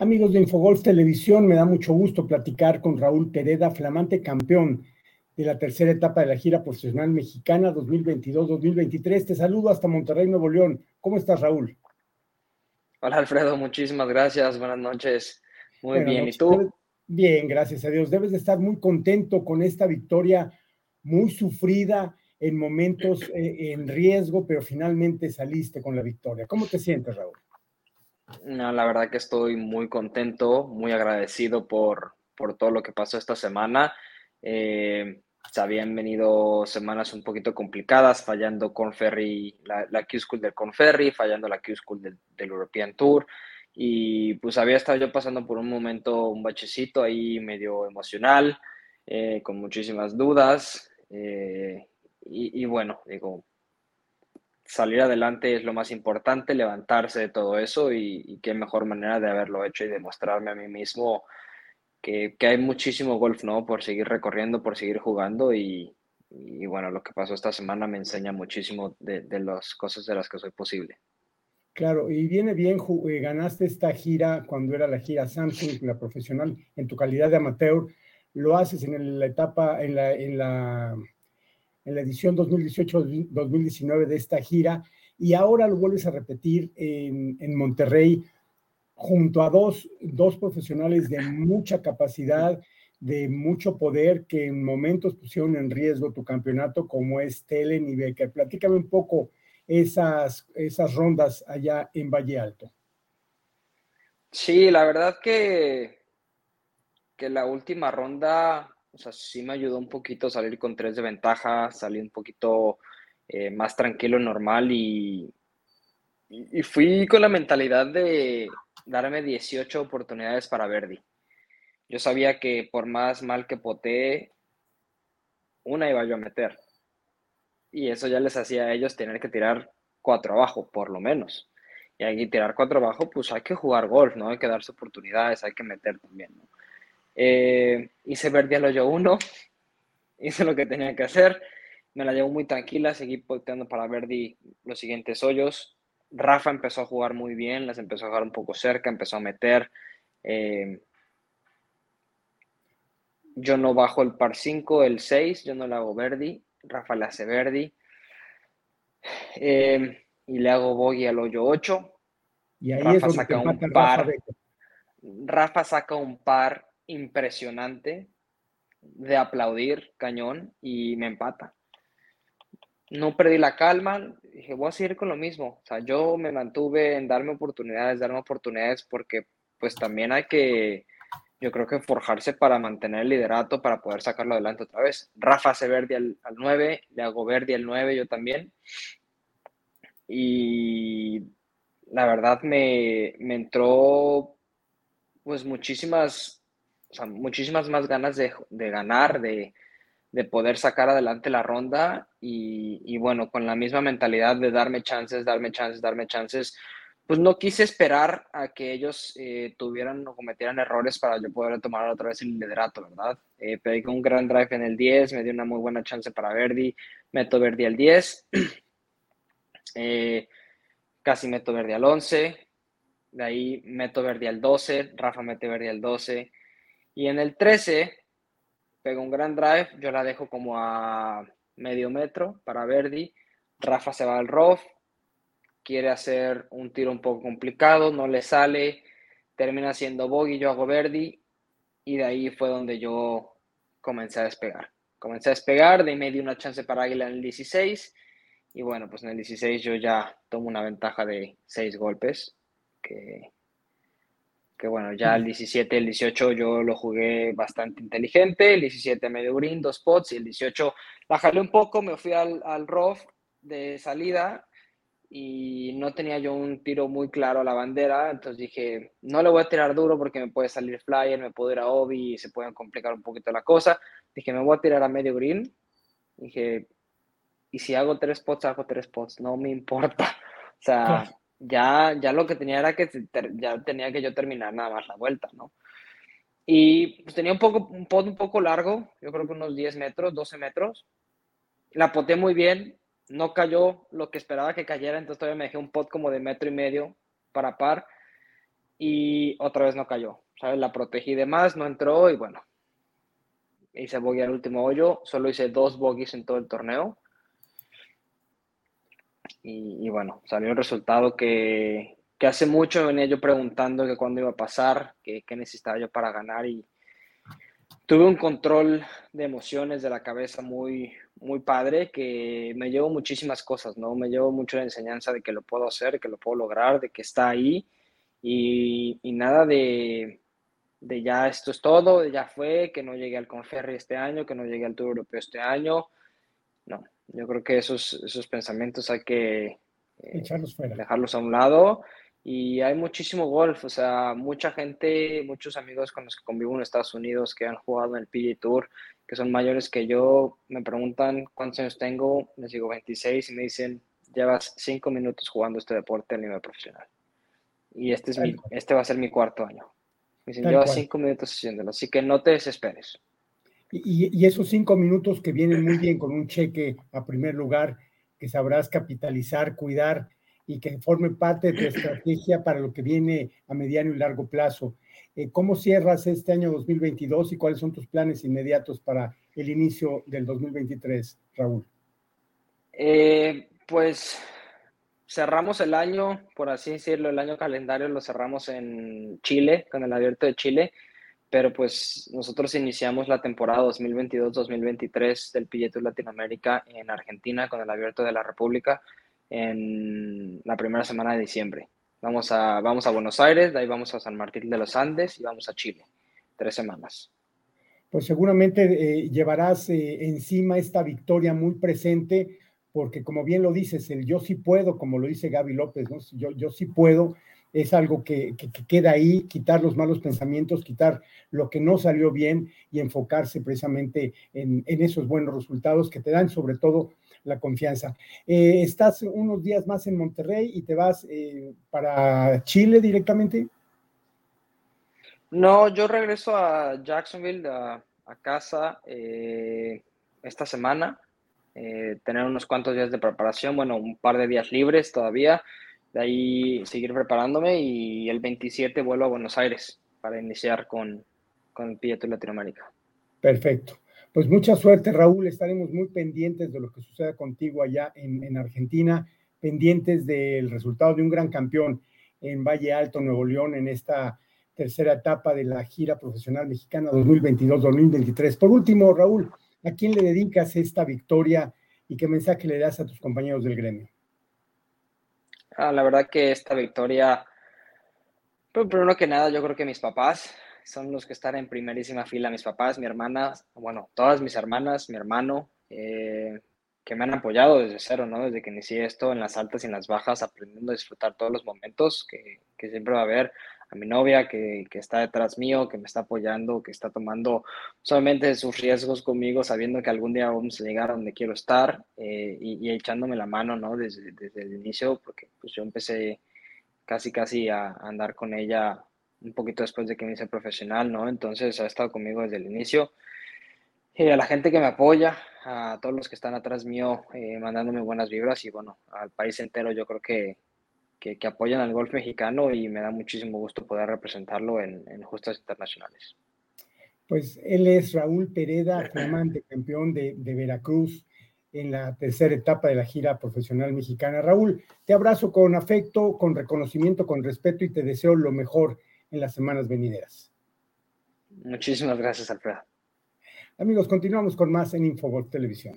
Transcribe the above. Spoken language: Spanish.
Amigos de Infogolf Televisión, me da mucho gusto platicar con Raúl Tereda, flamante campeón de la tercera etapa de la gira profesional mexicana 2022-2023. Te saludo hasta Monterrey, Nuevo León. ¿Cómo estás, Raúl? Hola, Alfredo. Muchísimas gracias. Buenas noches. Muy bien. ¿Y tú? Bien, gracias a Dios. Debes de estar muy contento con esta victoria muy sufrida en momentos eh, en riesgo, pero finalmente saliste con la victoria. ¿Cómo te sientes, Raúl? No, la verdad que estoy muy contento, muy agradecido por, por todo lo que pasó esta semana. Eh, se habían venido semanas un poquito complicadas, fallando con Ferry, la, la Q-School del Conferry, fallando la Q-School del, European Tour. Y pues había estado yo pasando por un momento, un bachecito ahí medio emocional, eh, con muchísimas dudas. Eh, y, y, bueno, digo, salir adelante es lo más importante, levantarse de todo eso y, qué mejor manera de haberlo hecho y demostrarme a mí mismo que, hay muchísimo golf, ¿no? Por seguir recorriendo, por seguir jugando y, bueno, lo que pasó esta semana me enseña muchísimo de, las cosas de las que soy posible. Claro, y viene bien, eh, ganaste esta gira cuando era la gira Samsung, la profesional, en tu calidad de amateur, lo haces en la etapa, en la, en la en la edición 2018-2019 de esta gira y ahora lo vuelves a repetir en, Monterrey junto a dos, dos, profesionales de mucha capacidad, de mucho poder que en momentos pusieron en riesgo tu campeonato como es Telen y Becker. Platícame un poco esas, esas rondas allá en Valle Alto. Sí, la verdad que, que la última ronda o sea, sí me ayudó un poquito salir con tres de ventaja, salir un poquito eh, más tranquilo, normal y, y fui con la mentalidad de darme 18 oportunidades para Verdi. Yo sabía que por más mal que poté, una iba yo a meter. Y eso ya les hacía a ellos tener que tirar cuatro abajo, por lo menos. Y hay que tirar cuatro abajo, pues hay que jugar golf, ¿no? Hay que darse oportunidades, hay que meter también, ¿no? Eh, hice al hoyo 1, hice lo que tenía que hacer, me la llevo muy tranquila, seguí poteando para Verdi los siguientes hoyos. Rafa empezó a jugar muy bien, las empezó a jugar un poco cerca, empezó a meter. Eh, yo no bajo el par 5, el 6, yo no le hago Verdi, Rafa le hace Verdi. Eh, y le hago bogey al hoyo 8. Y ahí Rafa saca un par. Rafa saca un par impresionante de aplaudir cañón y me empata. No perdí la calma, dije, voy a seguir con lo mismo. O sea, yo me mantuve en darme oportunidades, darme oportunidades, porque pues también hay que, yo creo que forjarse para mantener el liderato, para poder sacarlo adelante otra vez. Rafa hace verde al, al 9, le hago verde al 9 yo también. Y la verdad me, me entró pues muchísimas o sea, muchísimas más ganas de, ganar, de, poder sacar adelante la ronda y, bueno, con la misma mentalidad de darme chances, darme chances, darme chances, pues no quise esperar a que ellos eh, tuvieran o cometieran errores para yo poder tomar otra vez el liderato, ¿verdad? Eh, pedí un gran drive en el 10, me dio una muy buena chance para Verdi, meto Verdi al 10, eh, casi meto Verdi al 11, de ahí meto Verdi al 12, Rafa mete Verdi al 12, y en el 13, pego un gran drive, yo la dejo como a medio metro para Verdi. Rafa se va al rough, quiere hacer un tiro un poco complicado, no le sale, termina siendo bogey, yo hago Verdi y de ahí fue donde yo comencé a despegar. Comencé a despegar, de medio una chance para Águila en el 16 y bueno, pues en el 16 yo ya tomo una ventaja de 6 golpes, que que bueno, ya el 17, el 18 yo lo jugué bastante inteligente, el 17 medio green, dos pots, y el 18 la jalé un poco, me fui al, al rough de salida y no tenía yo un tiro muy claro a la bandera, entonces dije, no le voy a tirar duro porque me puede salir flyer, me puedo ir a obi y se pueden complicar un poquito la cosa. Dije, me voy a tirar a medio green. Dije, y si hago tres pots, hago tres pots, no me importa. O sea, ya, ya lo que tenía era que ya tenía que yo terminar nada más la vuelta, ¿no? Y pues tenía un poco, un pot un poco largo, yo creo que unos 10 metros, 12 metros. La poté muy bien, no cayó lo que esperaba que cayera, entonces todavía me dejé un pot como de metro y medio para par. y otra vez no cayó. ¿Sabes? La protegí de más, no entró y bueno, hice bogey al último hoyo. Solo hice dos bogies en todo el torneo. Y, bueno, salió el resultado que, hace mucho venía yo preguntando que cuándo iba a pasar, qué necesitaba yo para ganar y tuve un control de emociones de la cabeza muy, muy padre que me llevó muchísimas cosas, ¿no? Me llevó mucho la enseñanza de que lo puedo hacer, que lo puedo lograr, de que está ahí y, nada de, de, ya esto es todo, ya fue, que no llegué al Conferri este año, que no llegué al Tour Europeo este año. Yo creo que esos, esos pensamientos hay que eh, dejarlos a un lado. Y hay muchísimo golf, o sea, mucha gente, muchos amigos con los que convivo en Estados Unidos que han jugado en el PGA Tour, que son mayores que yo, me preguntan cuántos años tengo, les digo 26 y me dicen, llevas cinco minutos jugando este deporte a nivel profesional. Y este, es mi, este va a ser mi cuarto año. Me dicen, llevas cinco minutos haciéndolo, así que no te desesperes. Y, esos cinco minutos que vienen muy bien con un cheque a primer lugar, que sabrás capitalizar, cuidar y que forme parte de tu estrategia para lo que viene a mediano y largo plazo. Eh, ¿Cómo cierras este año 2022 y cuáles son tus planes inmediatos para el inicio del 2023, Raúl? Eh, pues cerramos el año, por así decirlo, el año calendario lo cerramos en Chile, con el abierto de Chile, pero pues nosotros iniciamos la temporada 2022-2023 del Pilleto Latinoamérica en Argentina con el abierto de la República en la primera semana de diciembre. Vamos a, vamos a Buenos Aires, de ahí vamos a San Martín de los Andes y vamos a Chile, tres semanas. Pues seguramente eh, llevarás eh, encima esta victoria muy presente porque como bien lo dices, el yo sí puedo, como lo dice Gaby López, ¿no? yo, yo sí puedo, es algo que, queda ahí, quitar los malos pensamientos, quitar lo que no salió bien y enfocarse precisamente en, esos buenos resultados que te dan sobre todo la confianza. Eh, ¿Estás unos días más en Monterrey y te vas eh, para Chile directamente? No, yo regreso a Jacksonville, a, casa, eh, esta semana eh, tener unos cuantos días de preparación, bueno, un par de días libres todavía, de ahí seguir preparándome y el 27 vuelvo a Buenos Aires para iniciar con, con el Latinoamérica. Perfecto. Pues mucha suerte, Raúl. Estaremos muy pendientes de lo que suceda contigo allá en, en Argentina, pendientes del resultado de un gran campeón en Valle Alto, Nuevo León, en esta tercera etapa de la gira profesional mexicana 2022-2023. Por último, Raúl, ¿A quién le dedicas esta victoria y qué mensaje le das a tus compañeros del gremio? Ah, la verdad que esta victoria, pues, primero que nada, yo creo que mis papás son los que están en primerísima fila, mis papás, mi hermana, bueno, todas mis hermanas, mi hermano, eh, que me han apoyado desde cero, ¿no? Desde que inicié esto en las altas y en las bajas, aprendiendo a disfrutar todos los momentos que, que siempre va a haber a mi novia que, que, está detrás mío, que me está apoyando, que está tomando solamente sus riesgos conmigo, sabiendo que algún día vamos a llegar a donde quiero estar eh, y, echándome la mano, ¿no? Desde, desde, el inicio, porque pues yo empecé casi, casi a, andar con ella un poquito después de que me hice profesional, ¿no? Entonces ha estado conmigo desde el inicio. Y a la gente que me apoya, a todos los que están atrás mío, eh, mandándome buenas vibras y bueno, al país entero yo creo que, que, apoyan al golf mexicano y me da muchísimo gusto poder representarlo en, en justas internacionales. Pues él es Raúl Pereda, flamante campeón de, de, Veracruz en la tercera etapa de la gira profesional mexicana. Raúl, te abrazo con afecto, con reconocimiento, con respeto y te deseo lo mejor en las semanas venideras. Muchísimas gracias, Alfredo. Amigos, continuamos con más en Infogol Televisión.